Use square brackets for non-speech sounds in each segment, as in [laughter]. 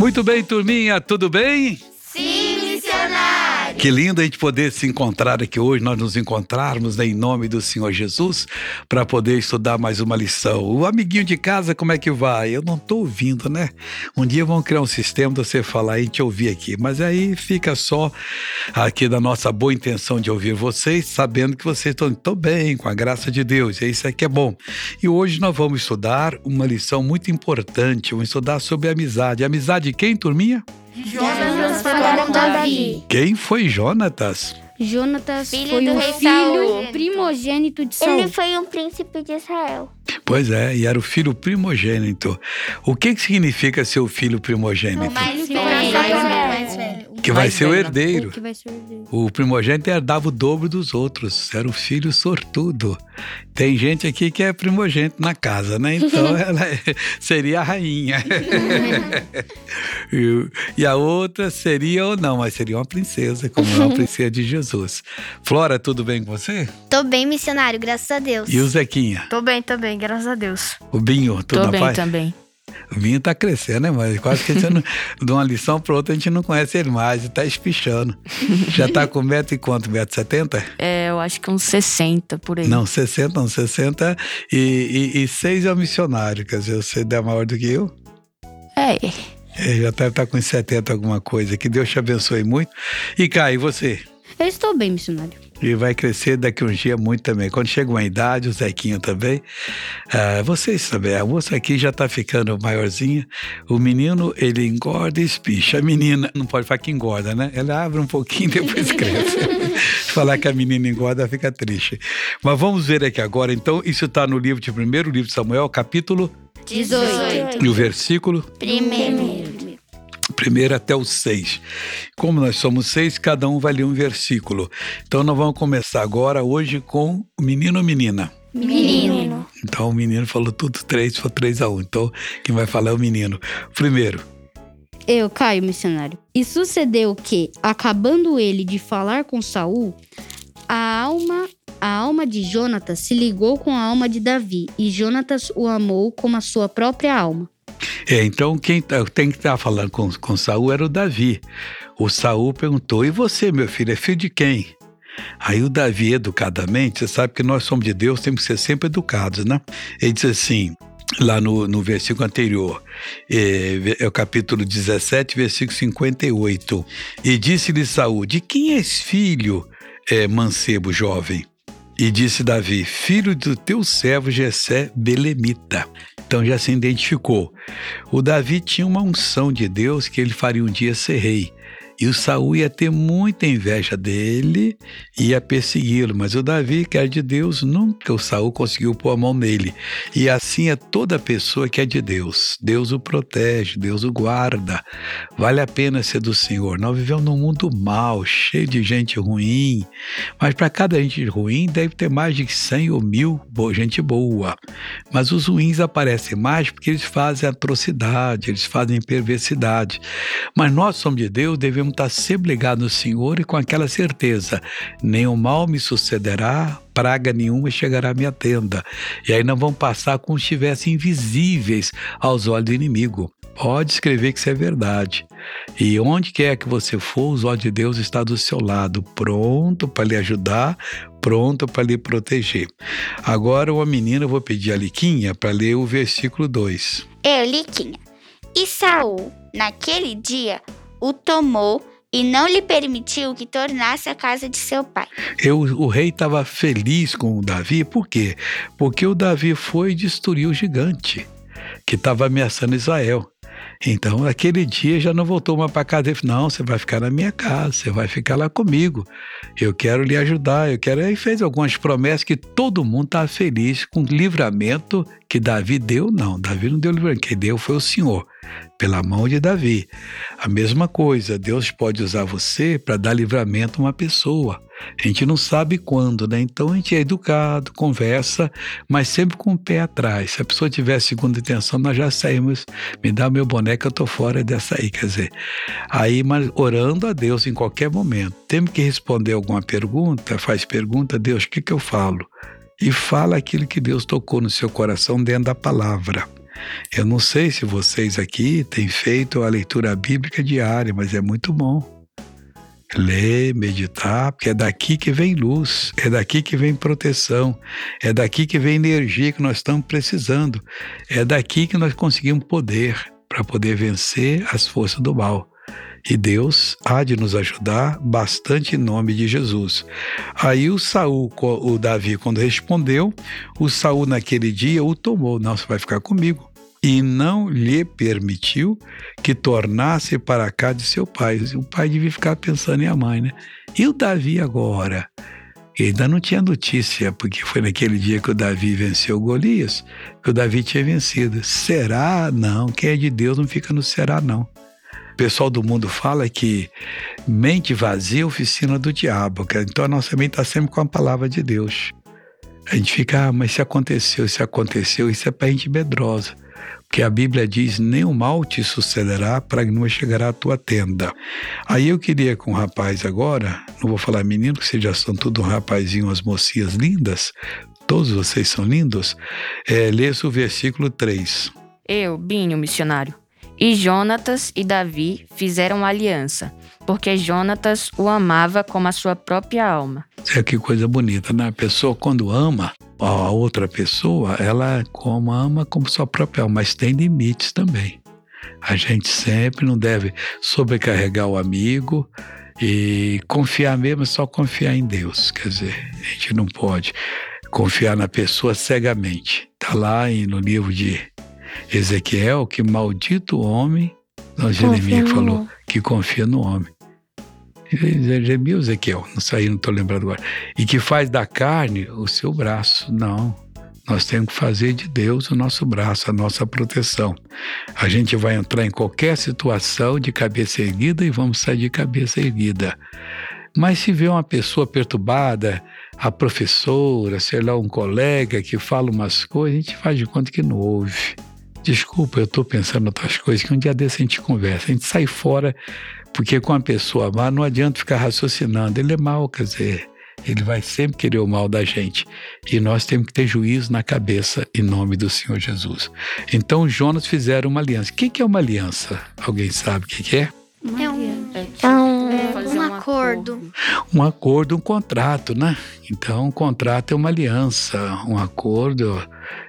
Muito bem, turminha, tudo bem? Sim. Que lindo a gente poder se encontrar aqui hoje, nós nos encontrarmos né, em nome do Senhor Jesus para poder estudar mais uma lição. O amiguinho de casa, como é que vai? Eu não estou ouvindo, né? Um dia vão criar um sistema de você falar e te ouvir aqui, mas aí fica só aqui da nossa boa intenção de ouvir vocês, sabendo que vocês estão tão bem, com a graça de Deus, e isso aqui é bom. E hoje nós vamos estudar uma lição muito importante, vamos estudar sobre amizade. Amizade de quem, turminha? Jonas falaram Davi. Quem foi Jonatas? Jonatas Filho foi do o rei filho Saul. primogênito de Saul. Ele foi um príncipe de Israel. Pois é, e era o filho primogênito. O que, que significa ser o filho primogênito? Mais Filho velho. mais. Que vai ser o velho, herdeiro. o Que vai ser o herdeiro. O primogênito herdava o dobro dos outros, era o filho sortudo. Tem gente aqui que é primogênito na casa, né? Então [laughs] ela é- [laughs] seria a rainha. e, [laughs] e a outra seria ou não, mas seria uma princesa, como é uma princesa de Jesus. Flora, tudo bem com você? Tô bem, missionário, graças a Deus. E o Zequinha? Tô bem, tô bem, graças a Deus. O Binho, tudo Tô na bem paz? também. Vinho tá crescendo, né? Mas quase que a gente não, [laughs] de uma lição para outra a gente não conhece ele mais, tá espichando. Já tá com metro e quanto? Metro setenta? É, eu acho que uns 60 por aí. Não, 60, não, 60 e, e, e seis é o missionário, quer dizer, você é maior do que eu. É, É, já tá, tá com 70 alguma coisa. Que Deus te abençoe muito. E Kai, e você? Eu estou bem, missionário. E vai crescer daqui uns dias muito também. Quando chega uma idade, o Zequinho também. Ah, vocês também. A moça aqui já tá ficando maiorzinha. O menino, ele engorda e espicha. A menina, não pode falar que engorda, né? Ela abre um pouquinho e depois [laughs] cresce. Falar que a menina engorda, fica triste. Mas vamos ver aqui agora. Então, isso está no livro de primeiro livro de Samuel, capítulo 18. e o versículo Primeiro. Primeiro até o seis. Como nós somos seis, cada um vai ler um versículo. Então nós vamos começar agora, hoje, com o menino ou menina. Menino. Então o menino falou tudo três, foi três a um. Então quem vai falar é o menino. Primeiro, Eu, Caio, missionário. E sucedeu que, acabando ele de falar com Saul, a alma, a alma de Jonatas se ligou com a alma de Davi, e Jonatas o amou como a sua própria alma. É, então quem tá- tem que estar falando com, com Saul era o Davi. O Saul perguntou: E você, meu filho, é filho de quem? Aí o Davi, educadamente, você sabe que nós somos de Deus, temos que ser sempre educados, né? Ele diz assim, lá no, no versículo anterior, é, é o capítulo 17, versículo 58. E disse-lhe Saul: De quem és filho, é, mancebo jovem? E disse Davi: Filho do teu servo Jessé Belemita. Então já se identificou. O Davi tinha uma unção de Deus que ele faria um dia ser rei. E o Saul ia ter muita inveja dele e ia persegui-lo. Mas o Davi, que era de Deus, nunca o Saul conseguiu pôr a mão nele. E assim é toda pessoa que é de Deus. Deus o protege, Deus o guarda. Vale a pena ser do Senhor. Nós vivemos num mundo mau, cheio de gente ruim. Mas para cada gente ruim deve ter mais de 100 ou mil gente boa. Mas os ruins aparecem mais porque eles fazem atrocidade, eles fazem perversidade. Mas nós somos de Deus, devemos estar sempre ligados no Senhor e com aquela certeza: nenhum mal me sucederá, praga nenhuma chegará à minha tenda. E aí nós vamos passar como se estivessem invisíveis aos olhos do inimigo. Pode escrever que isso é verdade. E onde quer que você for, os olhos de Deus está do seu lado, pronto para lhe ajudar, pronto para lhe proteger. Agora, uma menina, eu vou pedir a Liquinha para ler o versículo 2. Eu, Liquinha. E Saul, naquele dia, o tomou e não lhe permitiu que tornasse a casa de seu pai. Eu, o rei estava feliz com o Davi, por quê? Porque o Davi foi e destruiu o gigante que estava ameaçando Israel. Então, aquele dia já não voltou mais para casa. Ele falou: Não, você vai ficar na minha casa, você vai ficar lá comigo. Eu quero lhe ajudar. Eu quero. Aí fez algumas promessas que todo mundo estava feliz com o livramento que Davi deu. Não, Davi não deu livramento. Quem deu foi o Senhor, pela mão de Davi. A mesma coisa, Deus pode usar você para dar livramento a uma pessoa. A gente não sabe quando, né? Então a gente é educado, conversa, mas sempre com o pé atrás. Se a pessoa tiver segunda intenção, nós já saímos. Me dá meu que eu tô fora dessa aí, quer dizer. Aí, mas orando a Deus em qualquer momento. Temos que responder alguma pergunta, faz pergunta, Deus, o que, que eu falo? E fala aquilo que Deus tocou no seu coração dentro da palavra. Eu não sei se vocês aqui têm feito a leitura bíblica diária, mas é muito bom. Ler, meditar, porque é daqui que vem luz, é daqui que vem proteção, é daqui que vem energia que nós estamos precisando, é daqui que nós conseguimos poder para poder vencer as forças do mal. E Deus há de nos ajudar bastante em nome de Jesus. Aí o Saul, o Davi, quando respondeu, o Saul naquele dia o tomou, não, você vai ficar comigo. E não lhe permitiu que tornasse para cá de seu pai. O pai devia ficar pensando em a mãe, né? E o Davi agora? E ainda não tinha notícia, porque foi naquele dia que o Davi venceu Golias, que o Davi tinha vencido. Será? Não. Quem é de Deus não fica no será, não pessoal do mundo fala que mente vazia é oficina do diabo. Então a nossa mente está sempre com a palavra de Deus. A gente fica, ah, mas se aconteceu, se aconteceu, isso é para gente medrosa. Porque a Bíblia diz: nem o mal te sucederá para que não chegará à tua tenda. Aí eu queria com o rapaz agora, não vou falar menino, que vocês já são tudo um rapazinho, as mocinhas lindas, todos vocês são lindos, é, lê o versículo 3. Eu, Binho, missionário, e Jonatas e Davi fizeram aliança, porque Jonatas o amava como a sua própria alma. É que coisa bonita, né? A pessoa, quando ama a outra pessoa, ela como ama como sua própria alma, mas tem limites também. A gente sempre não deve sobrecarregar o amigo e confiar mesmo, só confiar em Deus. Quer dizer, a gente não pode confiar na pessoa cegamente. Está lá no livro de Ezequiel que maldito o homem, não, Jeremias falou, que confia no homem. Jeremias ou Ezequiel, não sei, não estou lembrando agora. E que faz da carne o seu braço. Não. Nós temos que fazer de Deus o nosso braço, a nossa proteção. A gente vai entrar em qualquer situação de cabeça erguida e vamos sair de cabeça erguida. Mas se vê uma pessoa perturbada, a professora, sei lá, um colega que fala umas coisas, a gente faz de conta que não ouve. Desculpa, eu estou pensando em outras coisas, que um dia desse a gente conversa. A gente sai fora, porque com a pessoa má não adianta ficar raciocinando. Ele é mal, quer dizer, ele vai sempre querer o mal da gente. E nós temos que ter juízo na cabeça, em nome do Senhor Jesus. Então, Jonas fizeram uma aliança. O que é uma aliança? Alguém sabe o que é? É um, É um, fazer um acordo. Um acordo, um contrato, né? Então, um contrato é uma aliança. Um acordo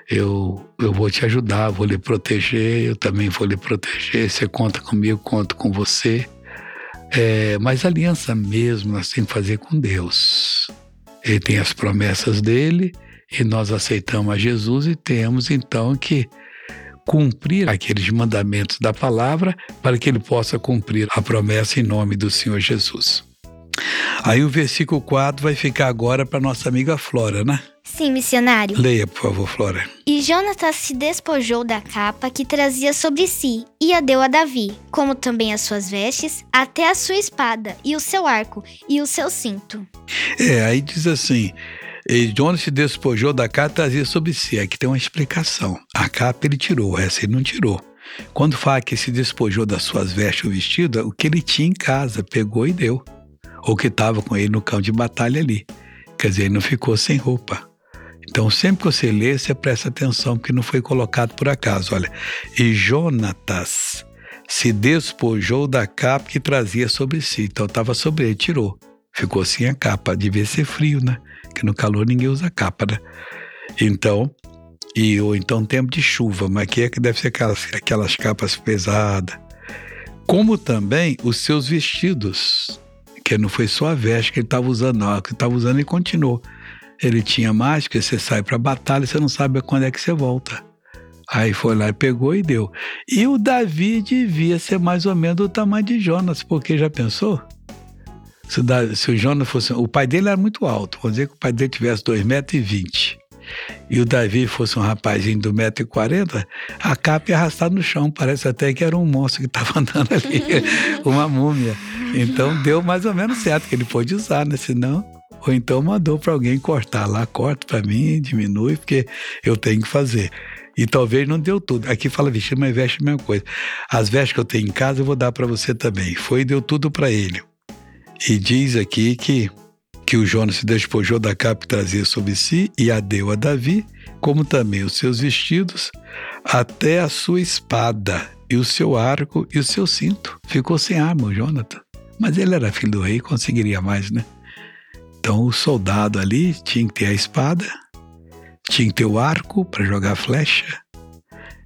eu, eu vou te ajudar, vou lhe proteger, eu também vou lhe proteger. Você conta comigo, conto com você. É, mas aliança mesmo nós temos que fazer com Deus. Ele tem as promessas dele e nós aceitamos a Jesus e temos então que cumprir aqueles mandamentos da palavra para que ele possa cumprir a promessa em nome do Senhor Jesus. Aí o versículo 4 vai ficar agora para nossa amiga Flora, né? Sim, missionário. Leia, por favor, Flora. E Jonatas se despojou da capa que trazia sobre si e a deu a Davi, como também as suas vestes, até a sua espada e o seu arco e o seu cinto. É, aí diz assim: e Jonas se despojou da capa e trazia sobre si. Aqui tem uma explicação. A capa ele tirou, essa ele não tirou. Quando fala que se despojou das suas vestes ou vestido, o que ele tinha em casa, pegou e deu. Ou que estava com ele no campo de batalha ali. Quer dizer, ele não ficou sem roupa. Então, sempre que você lê, você presta atenção, porque não foi colocado por acaso. Olha, e Jonatas se despojou da capa que trazia sobre si. Então, estava sobre ele, tirou. Ficou sem a capa. Devia ser frio, né? Que no calor ninguém usa capa, né? Então, e ou então tempo de chuva, mas que é que deve ser aquelas, aquelas capas pesadas. Como também os seus vestidos, que não foi só a veste que ele estava usando, não, que ele estava usando e continuou. Ele tinha mais, você sai para batalha e você não sabe quando é que você volta. Aí foi lá e pegou e deu. E o Davi devia ser mais ou menos do tamanho de Jonas, porque já pensou? Se o, Davi, se o Jonas fosse. O pai dele era muito alto, vamos dizer que o pai dele tivesse 2,20 metros. E o Davi fosse um rapazinho do 1,40m, a capa ia arrastar no chão. Parece até que era um monstro que estava [laughs] andando ali, [laughs] uma múmia. Então deu mais ou menos certo que ele pôde usar, né? Senão ou então mandou para alguém cortar lá, corta para mim, diminui, porque eu tenho que fazer. E talvez não deu tudo. Aqui fala vestir, mas veste a mesma coisa. As vestes que eu tenho em casa eu vou dar para você também. Foi e deu tudo para ele. E diz aqui que, que o Jonas se despojou da capa que trazia sobre si e a deu a Davi, como também os seus vestidos, até a sua espada, e o seu arco e o seu cinto. Ficou sem arma, o Jonathan. Mas ele era filho do rei, conseguiria mais, né? Então o soldado ali tinha que ter a espada, tinha que ter o arco para jogar flecha,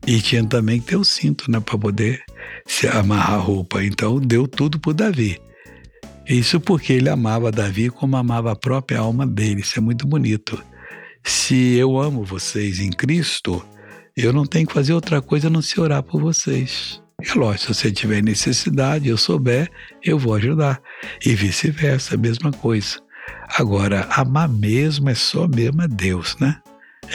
e tinha também que ter o cinto, né? Para poder se amarrar a roupa. Então deu tudo para Davi. Isso porque ele amava Davi como amava a própria alma dele. Isso é muito bonito. Se eu amo vocês em Cristo, eu não tenho que fazer outra coisa a não se orar por vocês. É lógico, se você tiver necessidade, eu souber, eu vou ajudar. E vice-versa, a mesma coisa. Agora, amar mesmo é só mesmo a Deus, né?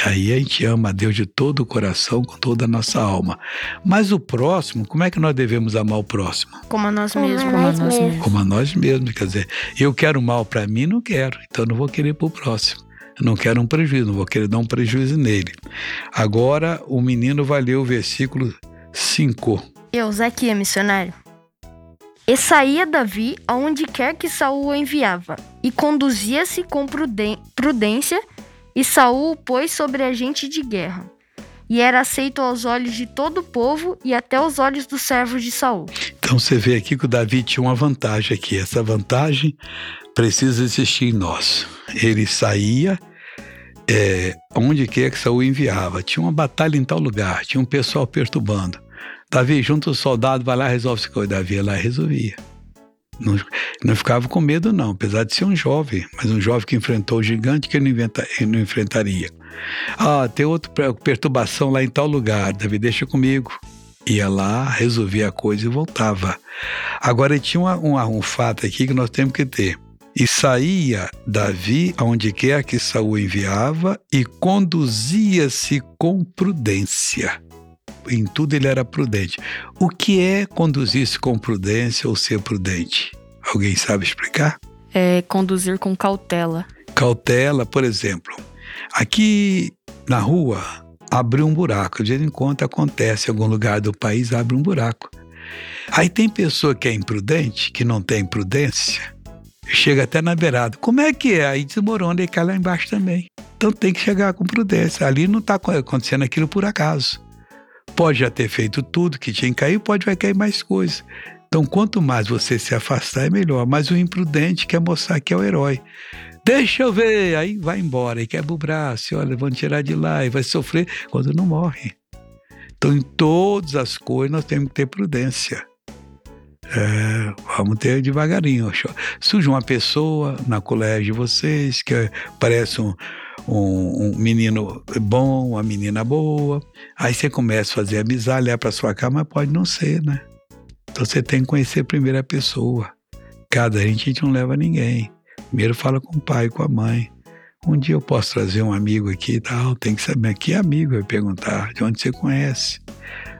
Aí a gente ama a Deus de todo o coração, com toda a nossa alma. Mas o próximo, como é que nós devemos amar o próximo? Como a nós Como a mesmos. nós mesmos. Como a nós mesmos. Quer dizer, eu quero mal para mim, não quero. Então eu não vou querer para o próximo. Eu não quero um prejuízo, não vou querer dar um prejuízo nele. Agora o menino vai ler o versículo 5. Eusequia, missionário. E saía Davi aonde quer que Saul o enviava, e conduzia-se com prudência, e Saul o pôs sobre agente de guerra. E era aceito aos olhos de todo o povo e até aos olhos dos servos de Saul. Então você vê aqui que o Davi tinha uma vantagem aqui. Essa vantagem precisa existir em nós. Ele saía é, onde quer que Saul enviava. Tinha uma batalha em tal lugar, tinha um pessoal perturbando. Davi, junto o soldado, vai lá resolve essa coisa. Davi lá resolvia. Não, não ficava com medo, não, apesar de ser um jovem, mas um jovem que enfrentou o gigante que ele não, inventa- ele não enfrentaria. Ah, tem outra per- perturbação lá em tal lugar, Davi, deixa comigo. Ia lá, resolvia a coisa e voltava. Agora tinha uma- uma- um fato aqui que nós temos que ter. E saía Davi aonde quer que Saul enviava e conduzia-se com prudência. Em tudo ele era prudente. O que é conduzir-se com prudência ou ser prudente? Alguém sabe explicar? É conduzir com cautela. Cautela, por exemplo. Aqui na rua abriu um buraco. De vez em quando acontece em algum lugar do país, abre um buraco. Aí tem pessoa que é imprudente, que não tem prudência, chega até na beirada. Como é que é? Aí desmorona e cai lá embaixo também. Então tem que chegar com prudência. Ali não está acontecendo aquilo por acaso. Pode já ter feito tudo que tinha que cair, pode vai cair mais coisas. Então, quanto mais você se afastar, é melhor. Mas o imprudente quer mostrar que é o herói. Deixa eu ver, aí vai embora, e quebra o braço, olha, vão tirar de lá, e vai sofrer quando não morre. Então, em todas as coisas, nós temos que ter prudência. É, vamos ter devagarinho. Surge uma pessoa na colégio de vocês que parece um, um, um menino bom, uma menina boa. Aí você começa a fazer amizade, olhar para sua cara, mas pode não ser, né? Então você tem que conhecer a pessoa. Cada gente, a gente não leva ninguém. Primeiro fala com o pai, com a mãe. Um dia eu posso trazer um amigo aqui e tal, tem que saber que amigo, vai perguntar de onde você conhece.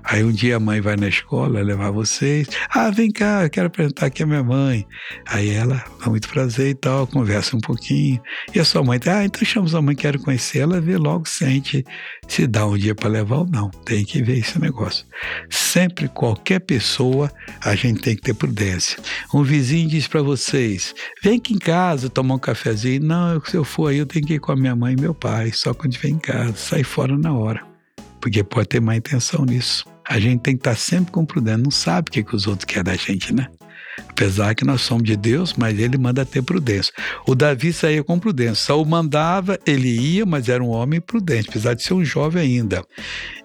Aí um dia a mãe vai na escola levar vocês. Ah, vem cá, eu quero apresentar aqui a minha mãe. Aí ela, dá muito prazer e tal, conversa um pouquinho. E a sua mãe, ah, então chama sua mãe, quero conhecer. Ela vê logo, sente se dá um dia para levar ou não. Tem que ver esse negócio. Sempre, qualquer pessoa, a gente tem que ter prudência. Um vizinho diz para vocês: vem aqui em casa tomar um cafezinho. Não, se eu for aí, eu tenho que ir com a minha mãe e meu pai, só quando estiver em casa. Sai fora na hora. Porque pode ter má intenção nisso. A gente tem que estar sempre com prudência. Não sabe o que, que os outros querem da gente, né? Apesar que nós somos de Deus, mas ele manda ter prudência. O Davi saía com prudência. Saul mandava, ele ia, mas era um homem prudente, apesar de ser um jovem ainda.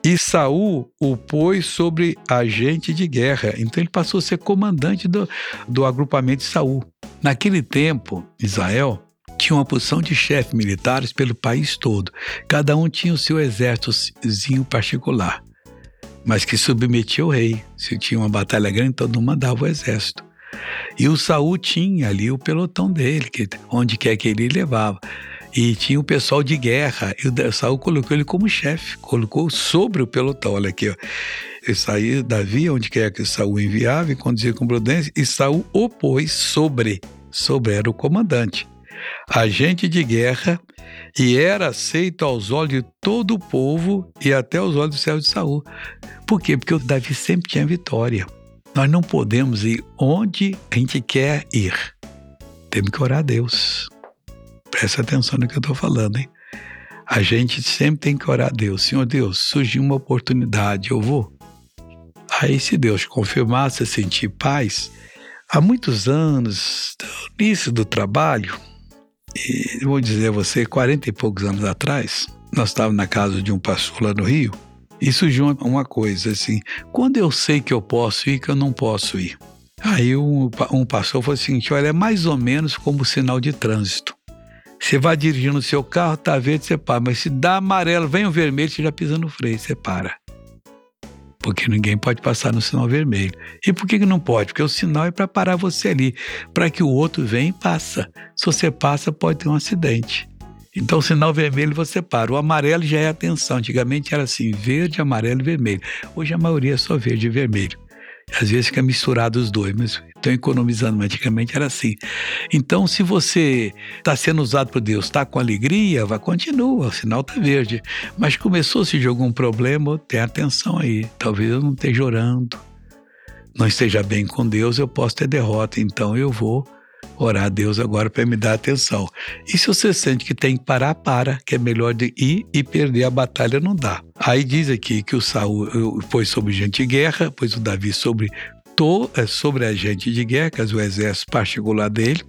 E Saul o pôs sobre agente de guerra. Então ele passou a ser comandante do, do agrupamento de Saul. Naquele tempo, Israel tinha uma porção de chefes militares pelo país todo. Cada um tinha o seu exércitozinho particular, mas que submetia ao rei. Se tinha uma batalha grande, todo mundo mandava o exército. E o Saul tinha ali o pelotão dele, que onde quer que ele levava. E tinha o pessoal de guerra. E o Saul colocou ele como chefe, colocou sobre o pelotão. Olha aqui, ó. Saiu Davi, onde quer que Saul enviava, e conduzia com prudência, e Saul opôs sobre. Sobre era o comandante. Agente de guerra, e era aceito aos olhos de todo o povo e até aos olhos do céu de Saul. Por quê? Porque o Davi sempre tinha vitória. Nós não podemos ir onde a gente quer ir. Temos que orar a Deus. Presta atenção no que eu estou falando, hein? A gente sempre tem que orar a Deus. Senhor Deus, surgiu uma oportunidade, eu vou. Aí, se Deus confirmar, você sentir paz, há muitos anos, no início do trabalho, e vou dizer a você, 40 e poucos anos atrás, nós estávamos na casa de um pastor lá no Rio, e surgiu uma coisa assim: quando eu sei que eu posso ir, que eu não posso ir. Aí um, um pastor falou assim: olha, é mais ou menos como sinal de trânsito. Você vai dirigindo o seu carro, tá verde, você para. Mas se dá amarelo, vem o vermelho, você já pisa no freio, você para. Porque ninguém pode passar no sinal vermelho. E por que, que não pode? Porque o sinal é para parar você ali, para que o outro venha e passa. Se você passa, pode ter um acidente. Então, o sinal vermelho você para. O amarelo já é atenção. Antigamente era assim: verde, amarelo e vermelho. Hoje a maioria é só verde e vermelho. Às vezes fica misturado os dois, mas estão economizando. Antigamente era assim. Então, se você está sendo usado por Deus, está com alegria, vai continua, o sinal está verde. Mas começou se algum problema, tem atenção aí. Talvez eu não esteja orando, não esteja bem com Deus, eu posso ter derrota. Então eu vou orar a Deus agora para me dar atenção. E se você sente que tem que parar, para, que é melhor de ir e perder a batalha, não dá. Aí diz aqui que o Saul foi sobre gente de guerra, pois o Davi sobre to, é, sobre a gente de guerra, o exército particular dele,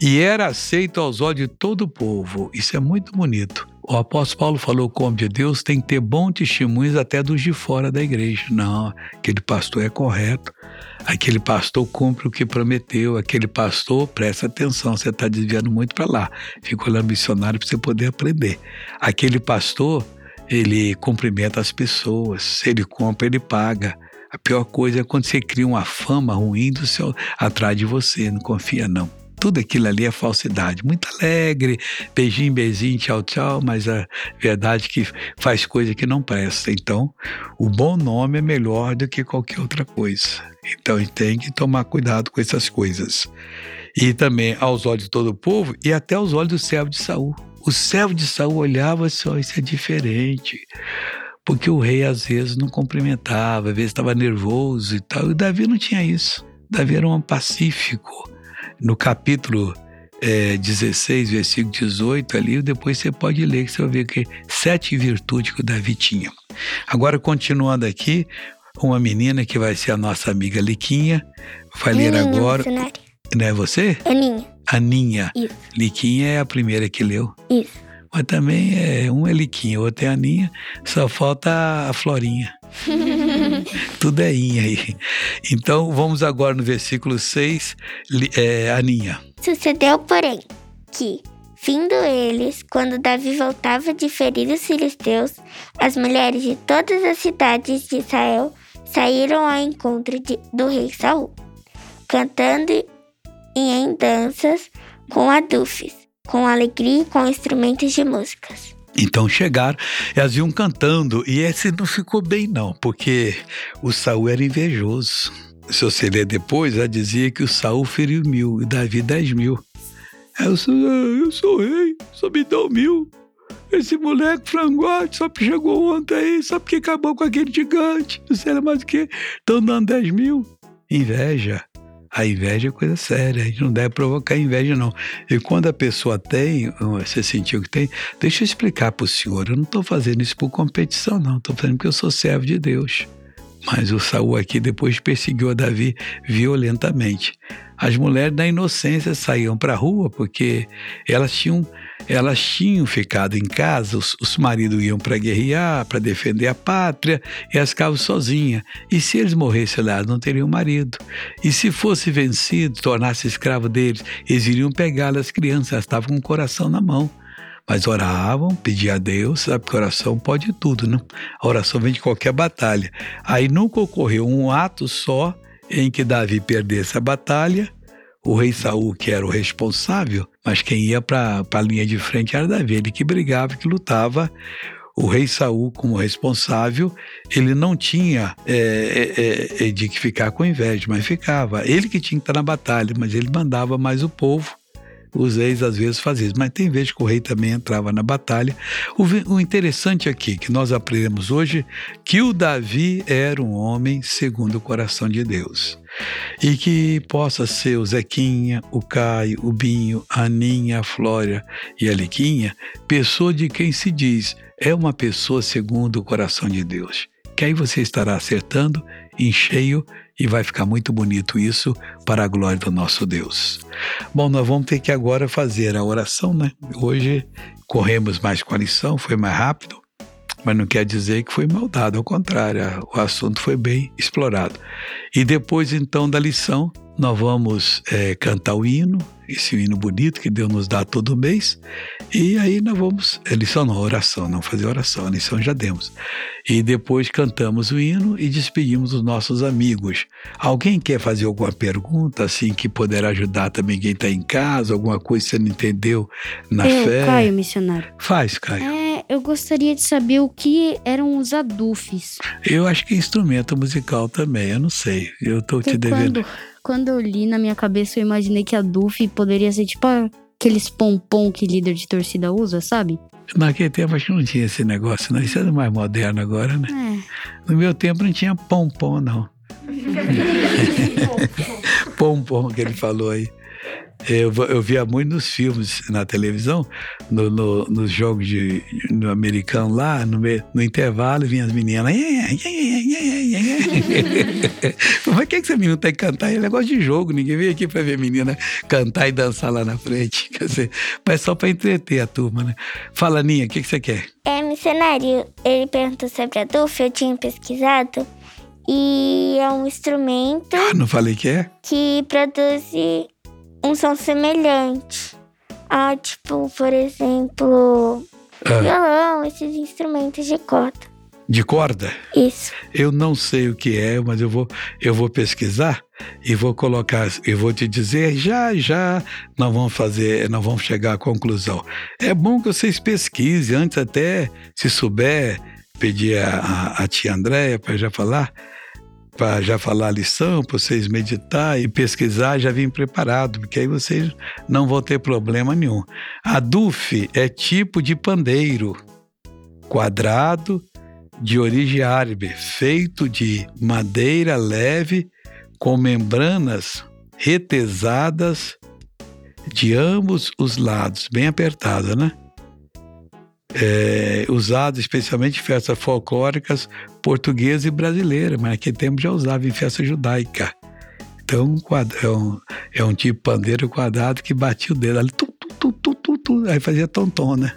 e era aceito aos olhos de todo o povo. Isso é muito bonito. O apóstolo Paulo falou que o homem de Deus tem que ter bons testemunhos até dos de fora da igreja. Não, aquele pastor é correto. Aquele pastor cumpre o que prometeu, aquele pastor presta atenção, você está desviando muito para lá. Fica olhando missionário para você poder aprender. Aquele pastor, ele cumprimenta as pessoas, ele compra, ele paga. A pior coisa é quando você cria uma fama ruim do seu atrás de você, não confia não tudo aquilo ali é falsidade. Muito alegre, beijinho, beijinho, tchau, tchau, mas a verdade é que faz coisa que não presta. Então, o bom nome é melhor do que qualquer outra coisa. Então, a gente tem que tomar cuidado com essas coisas. E também aos olhos de todo o povo e até aos olhos do servo de Saul. O servo de Saul olhava só, isso é diferente porque o rei às vezes não cumprimentava, às vezes estava nervoso e tal. E Davi não tinha isso. Davi era um pacífico no capítulo é, 16, versículo 18 ali, depois você pode ler, que você vai ver que sete virtudes que o Davi tinha. Agora, continuando aqui, uma menina que vai ser a nossa amiga Liquinha, vai ler agora. Não é você? Aninha. Aninha. Isso. Liquinha é a primeira que leu. Isso. Mas também é um é Liquinha, outro é Aninha, só falta a Florinha. [laughs] Tudo é inha aí. Então vamos agora no versículo 6, é, Aninha. Sucedeu, porém, que, vindo eles, quando Davi voltava de ferir os filisteus, as mulheres de todas as cidades de Israel saíram ao encontro de, do rei Saul, cantando e em danças com adufes, com alegria e com instrumentos de músicas. Então chegaram, elas iam cantando, e esse não ficou bem não, porque o Saul era invejoso. Se você ler depois, ela dizia que o Saul feriu mil e Davi dez mil. Eu sou, eu sou rei, só me dão mil. Esse moleque frangote só chegou ontem aí, só porque acabou com aquele gigante. Não sei mais o que. Estão dando dez mil. Inveja. A inveja é coisa séria, a gente não deve provocar inveja, não. E quando a pessoa tem, você sentiu que tem, deixa eu explicar para o senhor, eu não estou fazendo isso por competição, não, estou fazendo porque eu sou servo de Deus. Mas o Saul aqui depois perseguiu a Davi violentamente. As mulheres da inocência saíam para a rua porque elas tinham elas tinham ficado em casa, os, os maridos iam para guerrear, para defender a pátria, e elas ficavam sozinhas. E se eles morressem lá, não teriam marido. E se fosse vencido, tornasse escravo deles, eles iriam pegar as crianças, elas estavam com o coração na mão. Mas oravam, pediam a Deus, sabe que oração pode tudo, não? A oração vem de qualquer batalha. Aí nunca ocorreu um ato só em que Davi perdesse a batalha o rei Saul, que era o responsável, mas quem ia para a linha de frente era Davi, ele que brigava, que lutava. O rei Saul, como responsável, ele não tinha é, é, é, de que ficar com inveja, mas ficava. Ele que tinha que estar na batalha, mas ele mandava mais o povo os reis às vezes faziam mas tem vezes que o rei também entrava na batalha. O, o interessante aqui que nós aprendemos hoje que o Davi era um homem segundo o coração de Deus. E que possa ser o Zequinha, o Caio, o Binho, a Aninha, a Flória e a Liquinha, pessoa de quem se diz é uma pessoa segundo o coração de Deus. Que aí você estará acertando em cheio e vai ficar muito bonito isso para a glória do nosso Deus. Bom, nós vamos ter que agora fazer a oração, né? Hoje corremos mais com a lição, foi mais rápido, mas não quer dizer que foi maldado, ao contrário, o assunto foi bem explorado. E depois então da lição, nós vamos é, cantar o hino, esse hino bonito que Deus nos dá todo mês, e aí nós vamos, é lição não, oração, não fazer oração, a lição já demos. E depois cantamos o hino e despedimos os nossos amigos. Alguém quer fazer alguma pergunta, assim, que poderá ajudar também quem está em casa, alguma coisa que você não entendeu na eu, fé? Caio, missionário. Faz, Caio. É, eu gostaria de saber o que eram os adufes. Eu acho que é instrumento musical também, eu não sei. Eu estou te devendo. quando, quando eu li na minha cabeça, eu imaginei que adufe poderia ser tipo aqueles pompom que líder de torcida usa, sabe? Naquele tempo acho que não tinha esse negócio, não. Isso é do mais moderno agora, né? É. No meu tempo não tinha pompom, não. [laughs] [laughs] pompom que ele falou aí. Eu, eu via muito nos filmes, na televisão, no, no- nos jogos de, no americano lá, no, no intervalo, vinha as meninas. Mas que, que essa menina tem que cantar? É negócio de jogo, ninguém veio aqui pra ver menina cantar e dançar lá na frente. [laughs] Quer dizer, mas só pra entreter a turma, né? Fala, Ninha, o que, que você quer? É, missionário, ele perguntou sobre a DUF, eu tinha pesquisado. E é um instrumento Ah, não falei que é? que produz um som semelhante. A, tipo, por exemplo, Ah, violão, esses instrumentos de corda. de corda? Isso. Eu não sei o que é, mas eu vou, eu vou pesquisar e vou colocar, eu vou te dizer já já nós vamos fazer, nós vamos chegar à conclusão. É bom que vocês pesquisem antes até, se souber, pedir a, a, a tia Andréia para já falar, para já falar a lição, para vocês meditar e pesquisar, já vim preparado, porque aí vocês não vão ter problema nenhum. A DUF é tipo de pandeiro, quadrado, de origem árabe, feito de madeira leve com membranas retesadas de ambos os lados, bem apertada, né? É, usado especialmente em festas folclóricas portuguesa e brasileira, mas naquele tempo já usava em festa judaica. Então, é um, é um tipo pandeiro quadrado que batia o dedo ali, tu, tu, tu, tu, tu, tu, aí fazia tom-tom, né?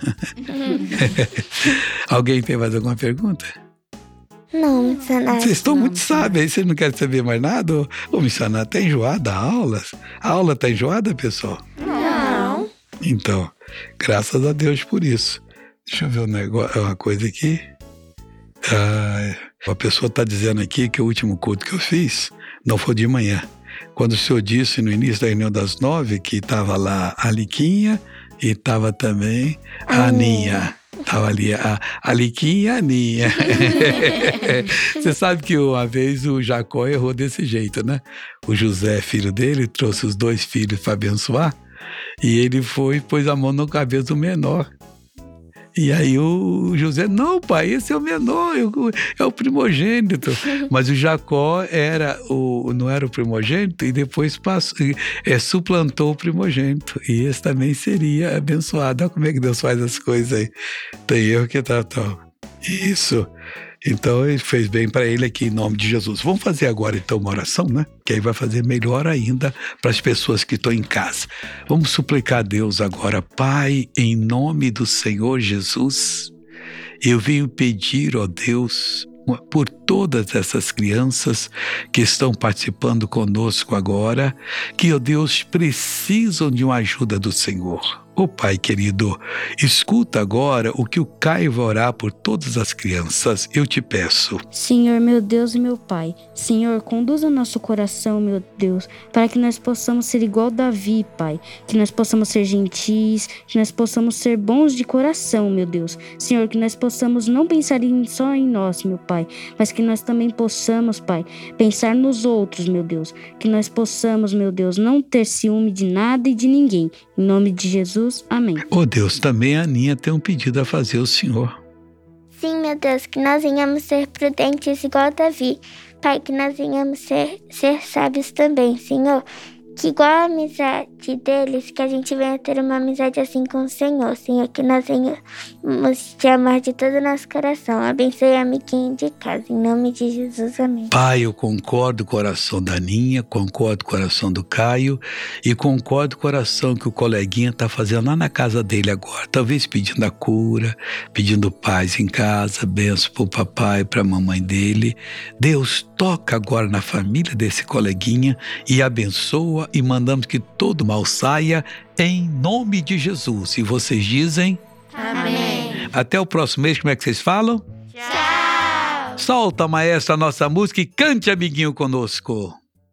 [laughs] Alguém tem mais alguma pergunta? Não, missionário. Vocês estão não. muito sábios aí, vocês não querem saber mais nada? Ô, ô missionário, tá enjoada a aula? A aula tá enjoada, pessoal? Não. Então, graças a Deus por isso. Deixa eu ver um negócio, uma coisa aqui. Ah, a pessoa está dizendo aqui que o último culto que eu fiz não foi de manhã. Quando o senhor disse no início da reunião das nove que estava lá a Liquinha e estava também a Aninha. Estava ali a, a Liquinha e a Aninha. [laughs] Você sabe que uma vez o Jacó errou desse jeito, né? O José, filho dele, trouxe os dois filhos para abençoar. E ele foi e pôs a mão no cabeça do menor. E aí o José, não, pai, esse é o menor, é o primogênito. [laughs] Mas o Jacó era o, não era o primogênito e depois passou, é, suplantou o primogênito. E esse também seria abençoado. Olha como é que Deus faz as coisas aí. Tem erro que tá, tá. Isso. Então ele fez bem para ele aqui em nome de Jesus. Vamos fazer agora então uma oração, né? Que aí vai fazer melhor ainda para as pessoas que estão em casa. Vamos suplicar a Deus agora, Pai, em nome do Senhor Jesus. Eu venho pedir, ó Deus, por todas essas crianças que estão participando conosco agora, que, ó Deus, precisam de uma ajuda do Senhor. Ô Pai querido, escuta agora o que o Caio vai orar por todas as crianças, eu te peço. Senhor, meu Deus e meu Pai, Senhor, conduza nosso coração, meu Deus, para que nós possamos ser igual Davi, Pai, que nós possamos ser gentis, que nós possamos ser bons de coração, meu Deus. Senhor, que nós possamos não pensar em, só em nós, meu Pai, mas que nós também possamos, Pai, pensar nos outros, meu Deus, que nós possamos, meu Deus, não ter ciúme de nada e de ninguém. Em nome de Jesus, amém. Oh Deus, também a Aninha tem um pedido a fazer ao Senhor. Sim, meu Deus, que nós venhamos ser prudentes igual Davi. Pai, que nós venhamos ser, ser sábios também, Senhor. Que igual a amizade deles, que a gente venha ter uma amizade assim com o Senhor, Senhor. Que nós venhamos te amar de todo o nosso coração. Abençoe a amiguinho de casa, em nome de Jesus, amém. Pai, eu concordo com o coração da Aninha, concordo com o coração do Caio e concordo com o coração que o coleguinha está fazendo lá na casa dele agora. Talvez pedindo a cura, pedindo paz em casa, benção para o papai, para a mamãe dele. Deus toca agora na família desse coleguinha e abençoa e mandamos que todo mal saia em nome de Jesus. E vocês dizem? Amém. Até o próximo mês, como é que vocês falam? Tchau. Solta, maestra, a nossa música e cante, amiguinho, conosco.